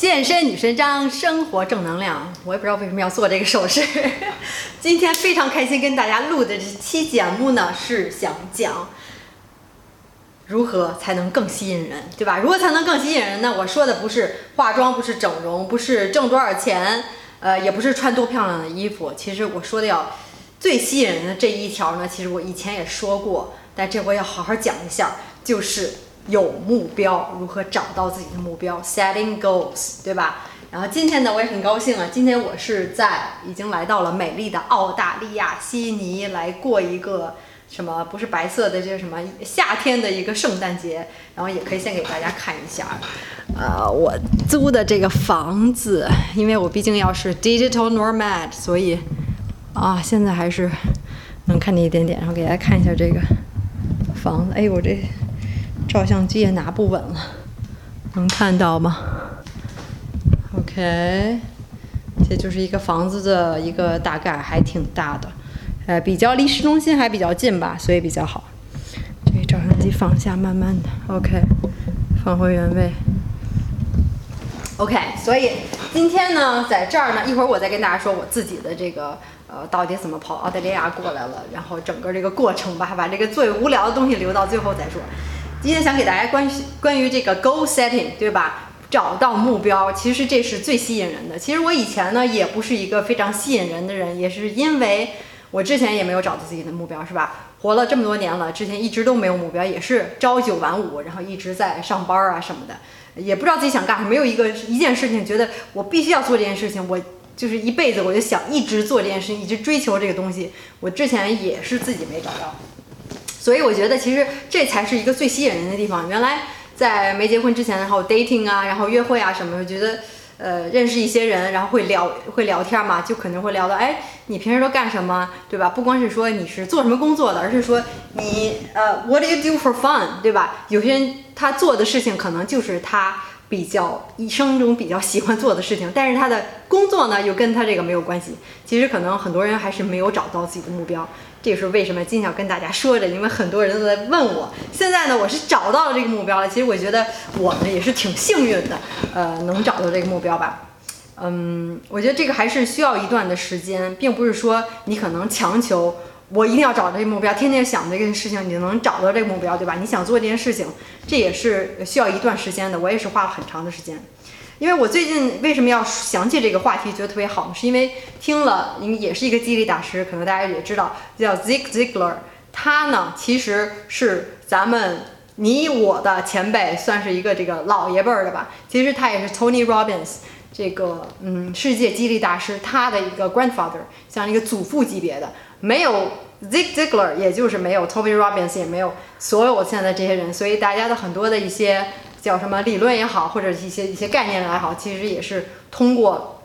健身女神张，生活正能量。我也不知道为什么要做这个手势。今天非常开心跟大家录的这期节目呢，是想讲如何才能更吸引人，对吧？如何才能更吸引人呢？我说的不是化妆，不是整容，不是挣多少钱，呃，也不是穿多漂亮的衣服。其实我说的要最吸引人的这一条呢，其实我以前也说过，但这回要好好讲一下，就是。有目标，如何找到自己的目标？Setting goals，对吧？然后今天呢，我也很高兴啊。今天我是在已经来到了美丽的澳大利亚悉尼，来过一个什么？不是白色的，这是什么？夏天的一个圣诞节。然后也可以先给大家看一下，呃，我租的这个房子，因为我毕竟要是 digital nomad，所以啊，现在还是能看见一点点。然后给大家看一下这个房子。哎，我这。照相机也拿不稳了，能看到吗？OK，这就是一个房子的一个大概，还挺大的，呃，比较离市中心还比较近吧，所以比较好。这个照相机放下，慢慢的，OK，放回原位。OK，所以今天呢，在这儿呢，一会儿我再跟大家说我自己的这个呃，到底怎么跑澳大利亚过来了，然后整个这个过程吧，把这个最无聊的东西留到最后再说。今天想给大家关于关于这个 goal setting，对吧？找到目标，其实这是最吸引人的。其实我以前呢，也不是一个非常吸引人的人，也是因为我之前也没有找到自己的目标，是吧？活了这么多年了，之前一直都没有目标，也是朝九晚五，然后一直在上班啊什么的，也不知道自己想干什么，没有一个一件事情觉得我必须要做这件事情，我就是一辈子我就想一直做这件事情，一直追求这个东西。我之前也是自己没找到。所以我觉得其实这才是一个最吸引人的地方。原来在没结婚之前，然后 dating 啊，然后约会啊什么，我觉得呃认识一些人，然后会聊会聊天嘛，就可能会聊到，哎，你平时都干什么，对吧？不光是说你是做什么工作的，而是说你呃 what do you do for fun，对吧？有些人他做的事情可能就是他比较一生中比较喜欢做的事情，但是他的工作呢又跟他这个没有关系。其实可能很多人还是没有找到自己的目标。这也是为什么今天要跟大家说着，因为很多人都在问我。现在呢，我是找到了这个目标了。其实我觉得我呢也是挺幸运的，呃，能找到这个目标吧。嗯，我觉得这个还是需要一段的时间，并不是说你可能强求我一定要找这个目标，天天想这件事情，你就能找到这个目标，对吧？你想做这件事情，这也是需要一段时间的。我也是花了很长的时间。因为我最近为什么要想起这个话题，觉得特别好呢？是因为听了，也是一个激励大师，可能大家也知道，叫 Zig Ziglar。他呢，其实是咱们你我的前辈，算是一个这个老爷辈儿的吧。其实他也是 Tony Robbins 这个嗯世界激励大师，他的一个 grandfather，像一个祖父级别的。没有 Zig Ziglar，也就是没有 Tony Robbins，也没有所有现在这些人，所以大家的很多的一些。叫什么理论也好，或者一些一些概念也好，其实也是通过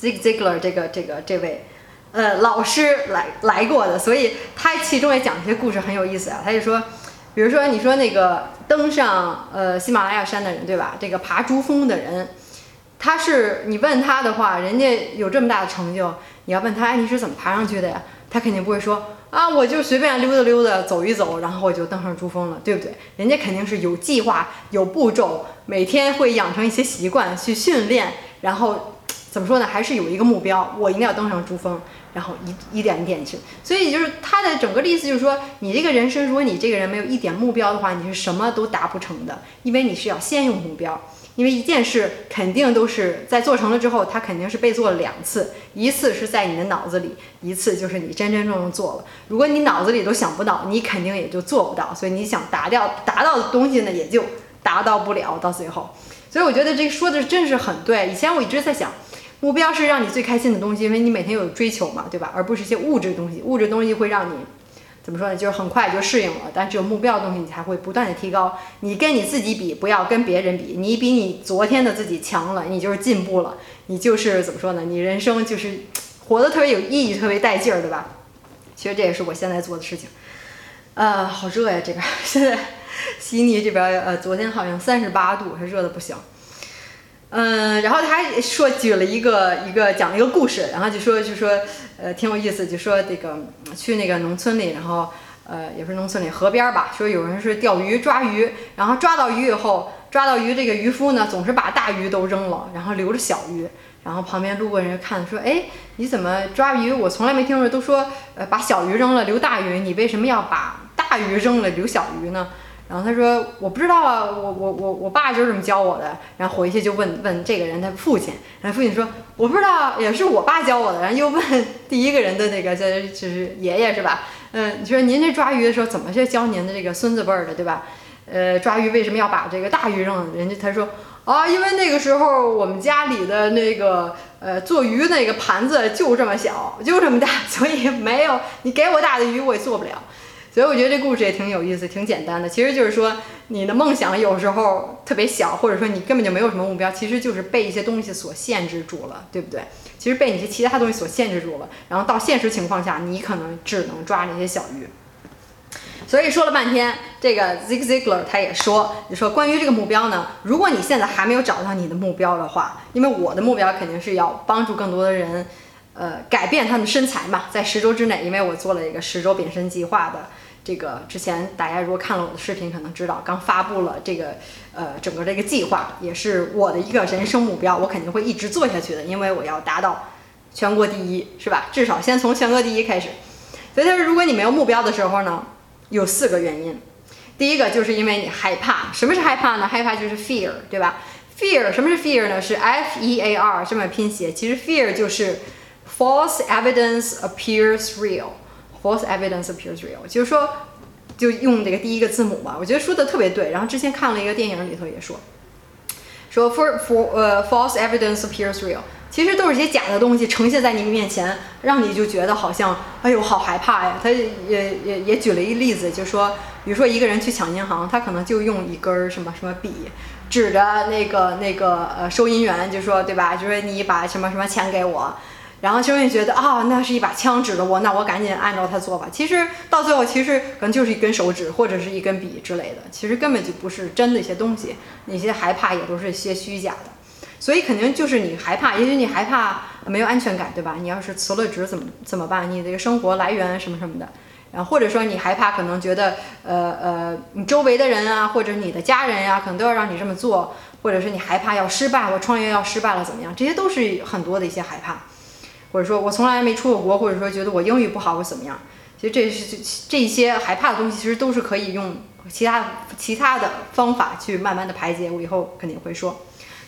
Zig Ziglar 这个这个这位呃老师来来过的，所以他其中也讲一些故事很有意思啊。他就说，比如说你说那个登上呃喜马拉雅山的人，对吧？这个爬珠峰的人，他是你问他的话，人家有这么大的成就，你要问他，哎，你是怎么爬上去的呀？他肯定不会说。啊，我就随便溜达溜达，走一走，然后我就登上珠峰了，对不对？人家肯定是有计划、有步骤，每天会养成一些习惯去训练，然后怎么说呢？还是有一个目标，我一定要登上珠峰，然后一一点一点去。所以就是他的整个的意思就是说，你这个人生，如果你这个人没有一点目标的话，你是什么都达不成的，因为你是要先有目标。因为一件事肯定都是在做成了之后，它肯定是被做了两次，一次是在你的脑子里，一次就是你真真正正做了。如果你脑子里都想不到，你肯定也就做不到。所以你想达掉达到的东西呢，也就达到不了到最后。所以我觉得这说的真是很对。以前我一直在想，目标是让你最开心的东西，因为你每天有追求嘛，对吧？而不是一些物质东西，物质东西会让你。怎么说呢？就是很快就适应了，但只有目标的东西，你才会不断的提高。你跟你自己比，不要跟别人比。你比你昨天的自己强了，你就是进步了，你就是怎么说呢？你人生就是活得特别有意义，特别带劲儿，对吧？其实这也是我现在做的事情。呃，好热呀，这边现在悉尼这边呃，昨天好像三十八度，还热的不行。嗯，然后他还说举了一个一个讲了一个故事，然后就说就说呃挺有意思，就说这个去那个农村里，然后呃也不是农村里河边吧，说有人是钓鱼抓鱼，然后抓到鱼以后。抓到鱼这个渔夫呢，总是把大鱼都扔了，然后留着小鱼。然后旁边路过人看说：“哎，你怎么抓鱼？我从来没听说，都说呃把小鱼扔了留大鱼，你为什么要把大鱼扔了留小鱼呢？”然后他说：“我不知道啊，我我我我爸就是这么教我的。”然后回去就问问这个人他父亲，然后父亲说：“我不知道，也是我爸教我的。”然后又问第一个人的那个这就是 爷爷是吧？嗯，你说您这抓鱼的时候怎么去教您的这个孙子辈儿的对吧？呃，抓鱼为什么要把这个大鱼扔了？人家他说。啊，因为那个时候我们家里的那个呃做鱼那个盘子就这么小，就这么大，所以没有你给我大的鱼我也做不了。所以我觉得这故事也挺有意思，挺简单的。其实就是说你的梦想有时候特别小，或者说你根本就没有什么目标，其实就是被一些东西所限制住了，对不对？其实被你些其他东西所限制住了，然后到现实情况下，你可能只能抓那些小鱼。所以说了半天，这个 Zig Ziglar 他也说，你说关于这个目标呢，如果你现在还没有找到你的目标的话，因为我的目标肯定是要帮助更多的人，呃，改变他们的身材嘛，在十周之内，因为我做了一个十周变身计划的，这个之前大家如果看了我的视频，可能知道刚发布了这个，呃，整个这个计划也是我的一个人生目标，我肯定会一直做下去的，因为我要达到全国第一，是吧？至少先从全国第一开始。所以他说，如果你没有目标的时候呢？有四个原因，第一个就是因为你害怕。什么是害怕呢？害怕就是 fear，对吧？fear，什么是 fear 呢？是 F E A R 这么拼写。其实 fear 就是 false evidence appears real。False evidence appears real，就是说，就用这个第一个字母吧。我觉得说的特别对。然后之前看了一个电影里头也说，说 for for 呃 false evidence appears real。其实都是些假的东西呈现在你面前，让你就觉得好像，哎呦，好害怕呀。他也也也举了一个例子，就说，比如说一个人去抢银行，他可能就用一根儿什么什么笔，指着那个那个呃收银员，就说，对吧？就说你把什么什么钱给我，然后收银员觉得啊，那是一把枪指着我，那我赶紧按照他做吧。其实到最后，其实可能就是一根手指或者是一根笔之类的，其实根本就不是真的一些东西，那些害怕也都是些虚假的。所以肯定就是你害怕，也许你害怕没有安全感，对吧？你要是辞了职怎么怎么办？你这个生活来源什么什么的，然后或者说你害怕，可能觉得呃呃，你周围的人啊，或者你的家人呀，可能都要让你这么做，或者是你害怕要失败，我创业要失败了怎么样？这些都是很多的一些害怕，或者说我从来没出过国，或者说觉得我英语不好或怎么样？其实这是这些害怕的东西，其实都是可以用其他其他的方法去慢慢的排解。我以后肯定会说。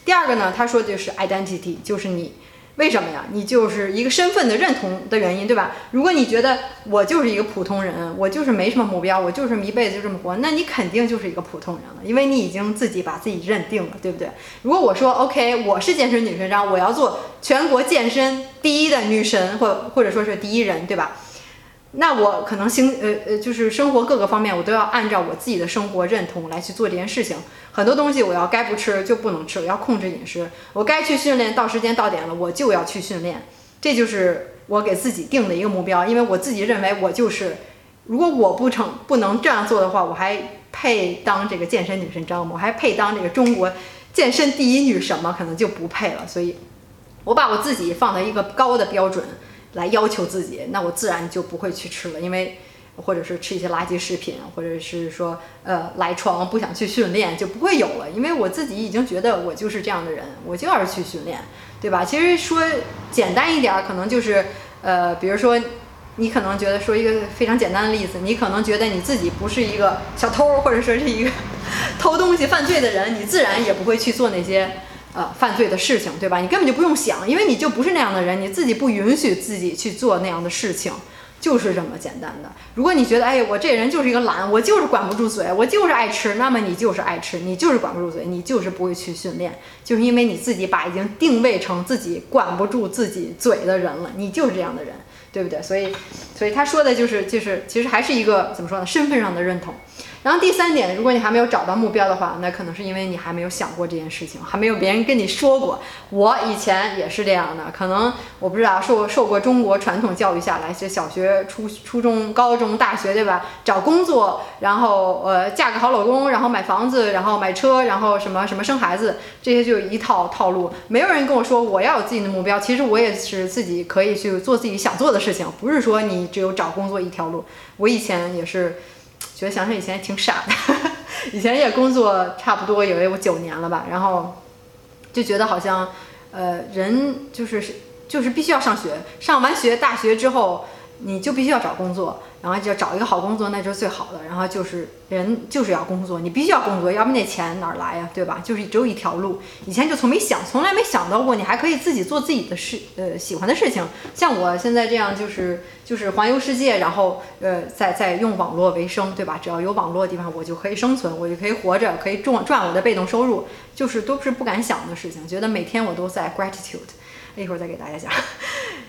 第二个呢，他说的就是 identity，就是你为什么呀？你就是一个身份的认同的原因，对吧？如果你觉得我就是一个普通人，我就是没什么目标，我就是一辈子就这么活，那你肯定就是一个普通人了，因为你已经自己把自己认定了，对不对？如果我说 OK，我是健身女神章，我要做全国健身第一的女神，或或者说是第一人，对吧？那我可能生呃呃，就是生活各个方面，我都要按照我自己的生活认同来去做这件事情。很多东西我要该不吃就不能吃，我要控制饮食。我该去训练，到时间到点了，我就要去训练。这就是我给自己定的一个目标，因为我自己认为我就是，如果我不成不能这样做的话，我还配当这个健身女神张吗？我还配当这个中国健身第一女神吗？可能就不配了。所以，我把我自己放在一个高的标准。来要求自己，那我自然就不会去吃了，因为或者是吃一些垃圾食品，或者是说呃赖床不想去训练就不会有了，因为我自己已经觉得我就是这样的人，我就要是去训练，对吧？其实说简单一点，可能就是呃，比如说你可能觉得说一个非常简单的例子，你可能觉得你自己不是一个小偷，或者说是一个 偷东西犯罪的人，你自然也不会去做那些。呃，犯罪的事情，对吧？你根本就不用想，因为你就不是那样的人，你自己不允许自己去做那样的事情，就是这么简单的。如果你觉得，哎，我这人就是一个懒，我就是管不住嘴，我就是爱吃，那么你就是爱吃，你就是管不住嘴，你就是不会去训练，就是因为你自己把已经定位成自己管不住自己嘴的人了，你就是这样的人，对不对？所以，所以他说的就是，就是其实还是一个怎么说呢？身份上的认同。然后第三点，如果你还没有找到目标的话，那可能是因为你还没有想过这件事情，还没有别人跟你说过。我以前也是这样的，可能我不知道受受过中国传统教育下来，是小学、初初中、高中、大学，对吧？找工作，然后呃嫁个好老公，然后买房子，然后买车，然后什么什么生孩子，这些就一套套路。没有人跟我说我要有自己的目标，其实我也是自己可以去做自己想做的事情，不是说你只有找工作一条路。我以前也是。觉得想想以前挺傻的，以前也工作差不多有有九年了吧，然后就觉得好像，呃，人就是就是必须要上学，上完学大学之后，你就必须要找工作。然后就找一个好工作，那就是最好的。然后就是人就是要工作，你必须要工作，要不那钱哪儿来呀？对吧？就是只有一条路。以前就从没想，从来没想到过你还可以自己做自己的事，呃，喜欢的事情。像我现在这样，就是就是环游世界，然后呃，在在用网络为生，对吧？只要有网络的地方，我就可以生存，我就可以活着，可以赚赚我的被动收入，就是都是不敢想的事情。觉得每天我都在 gratitude。一会儿再给大家讲。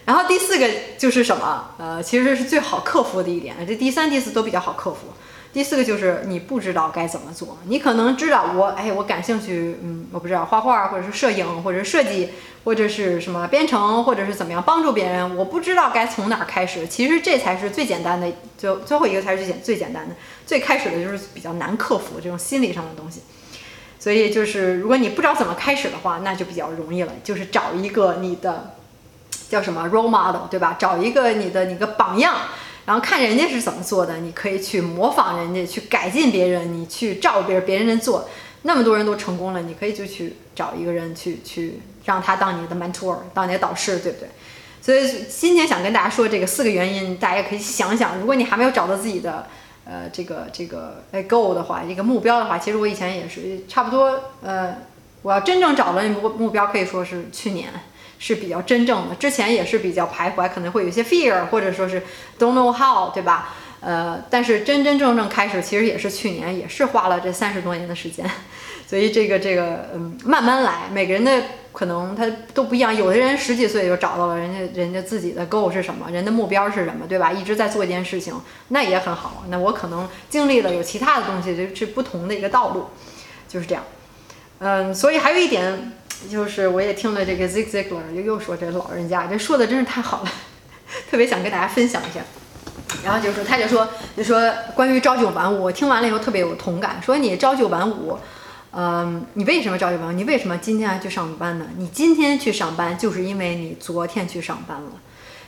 然后第四个就是什么？呃，其实是最好克服的一点。这第三、第四都比较好克服。第四个就是你不知道该怎么做。你可能知道我，哎，我感兴趣，嗯，我不知道画画，或者是摄影，或者设计，或者是什么编程，或者是怎么样帮助别人。我不知道该从哪儿开始。其实这才是最简单的，就最后一个才是最简最简单的。最开始的就是比较难克服这种心理上的东西。所以就是，如果你不知道怎么开始的话，那就比较容易了。就是找一个你的叫什么 role model，对吧？找一个你的你个榜样，然后看人家是怎么做的，你可以去模仿人家，去改进别人，你去照别人别人做。那么多人都成功了，你可以就去找一个人去去让他当你的 mentor，当你的导师，对不对？所以今天想跟大家说这个四个原因，大家可以想想，如果你还没有找到自己的。呃，这个这个哎，goal 的话，一个目标的话，其实我以前也是差不多。呃，我要真正找到目目标，可以说是去年是比较真正的。之前也是比较徘徊，可能会有一些 fear，或者说是 don't know how，对吧？呃，但是真真正正开始，其实也是去年，也是花了这三十多年的时间。所以这个这个，嗯，慢慢来，每个人的。可能他都不一样，有的人十几岁就找到了人家人家自己的 goal 是什么，人的目标是什么，对吧？一直在做一件事情，那也很好。那我可能经历了有其他的东西，就是不同的一个道路，就是这样。嗯，所以还有一点就是，我也听了这个 Zig Ziglar 又又说这老人家这说的真是太好了，特别想跟大家分享一下。然后就说他就说就说关于朝九晚五，我听完了以后特别有同感，说你朝九晚五。嗯，你为什么朝九晚五？你为什么今天还去上班呢？你今天去上班，就是因为你昨天去上班了。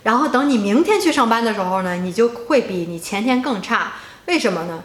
然后等你明天去上班的时候呢，你就会比你前天更差。为什么呢？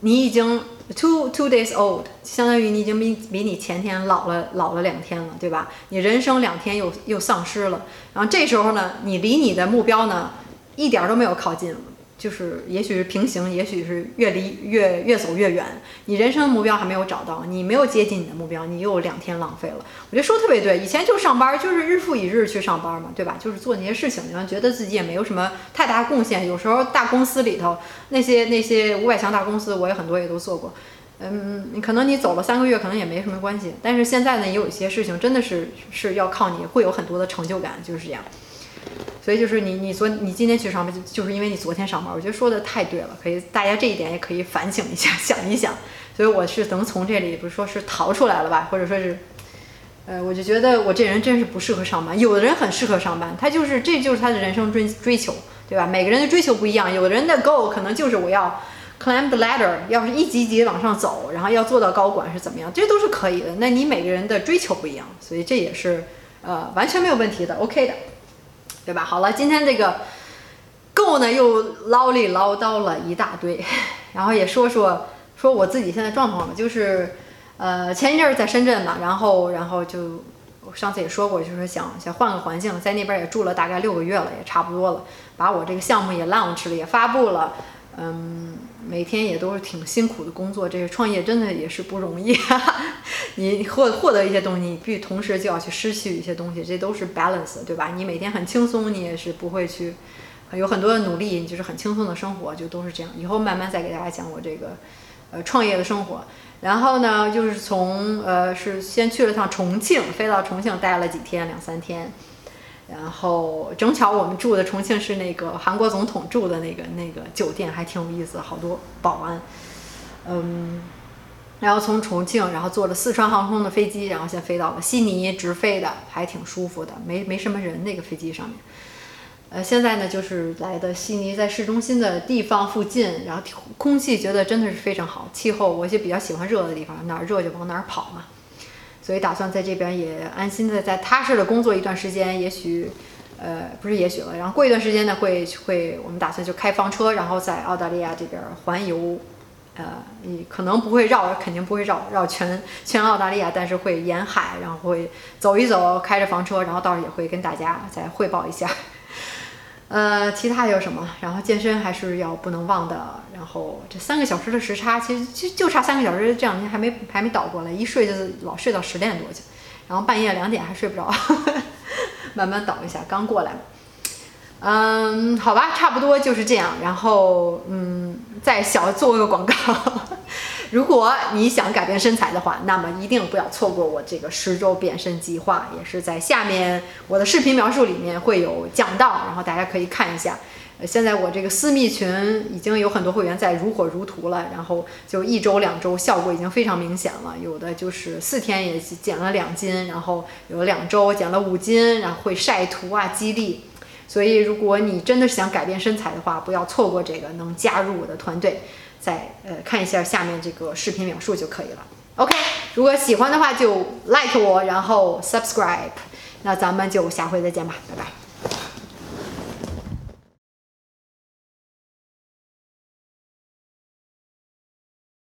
你已经 two two days old，相当于你已经比比你前天老了老了两天了，对吧？你人生两天又又丧失了。然后这时候呢，你离你的目标呢，一点都没有靠近。就是，也许是平行，也许是越离越越走越远。你人生的目标还没有找到，你没有接近你的目标，你又两天浪费了。我觉得说特别对，以前就上班，就是日复一日去上班嘛，对吧？就是做那些事情，然后觉得自己也没有什么太大贡献。有时候大公司里头那些那些五百强大公司，我也很多也都做过。嗯，可能你走了三个月，可能也没什么关系。但是现在呢，也有一些事情真的是是要靠你，会有很多的成就感，就是这样。所以就是你，你昨你今天去上班，就就是因为你昨天上班。我觉得说的太对了，可以大家这一点也可以反省一下，想一想。所以我是能从这里，不是说是逃出来了吧，或者说是，呃，我就觉得我这人真是不适合上班。有的人很适合上班，他就是这就是他的人生追追求，对吧？每个人的追求不一样，有的人的 goal 可能就是我要 climb the ladder，要是一级级往上走，然后要做到高管是怎么样，这都是可以的。那你每个人的追求不一样，所以这也是呃完全没有问题的，OK 的。对吧？好了，今天这个够呢，又唠里唠叨了一大堆，然后也说说说我自己现在状况吧。就是，呃，前一阵儿在深圳嘛，然后然后就上次也说过，就是想想换个环境，在那边也住了大概六个月了，也差不多了，把我这个项目也 launch 了，也发布了，嗯。每天也都是挺辛苦的工作，这个创业真的也是不容易。你获获得一些东西，你必同时就要去失去一些东西，这都是 balance，对吧？你每天很轻松，你也是不会去有很多的努力，你就是很轻松的生活，就都是这样。以后慢慢再给大家讲我这个呃创业的生活。然后呢，就是从呃是先去了趟重庆，飞到重庆待了几天，两三天。然后正巧我们住的重庆是那个韩国总统住的那个那个酒店，还挺有意思，好多保安。嗯，然后从重庆，然后坐了四川航空的飞机，然后先飞到了悉尼，直飞的，还挺舒服的，没没什么人那个飞机上面。呃，现在呢就是来的悉尼，在市中心的地方附近，然后空气觉得真的是非常好，气候我就比较喜欢热的地方，哪儿热就往哪儿跑嘛。所以打算在这边也安心的、在踏实的工作一段时间，也许，呃，不是也许了。然后过一段时间呢，会会我们打算就开房车，然后在澳大利亚这边环游，呃，你可能不会绕，肯定不会绕绕全全澳大利亚，但是会沿海，然后会走一走，开着房车，然后到时候也会跟大家再汇报一下。呃，其他有什么？然后健身还是要不能忘的。然后这三个小时的时差，其实就就差三个小时，这两天还没还没倒过来，一睡就是老睡到十点多去，然后半夜两点还睡不着，慢慢倒一下，刚过来。嗯，好吧，差不多就是这样。然后，嗯，再小做个广告。如果你想改变身材的话，那么一定不要错过我这个十周变身计划，也是在下面我的视频描述里面会有讲到，然后大家可以看一下。呃，现在我这个私密群已经有很多会员在如火如荼了，然后就一周两周效果已经非常明显了，有的就是四天也减了两斤，然后有两周减了五斤，然后会晒图啊激励。所以，如果你真的是想改变身材的话，不要错过这个，能加入我的团队，再呃看一下下面这个视频描述就可以了。OK，如果喜欢的话就 like 我，然后 subscribe，那咱们就下回再见吧，拜拜。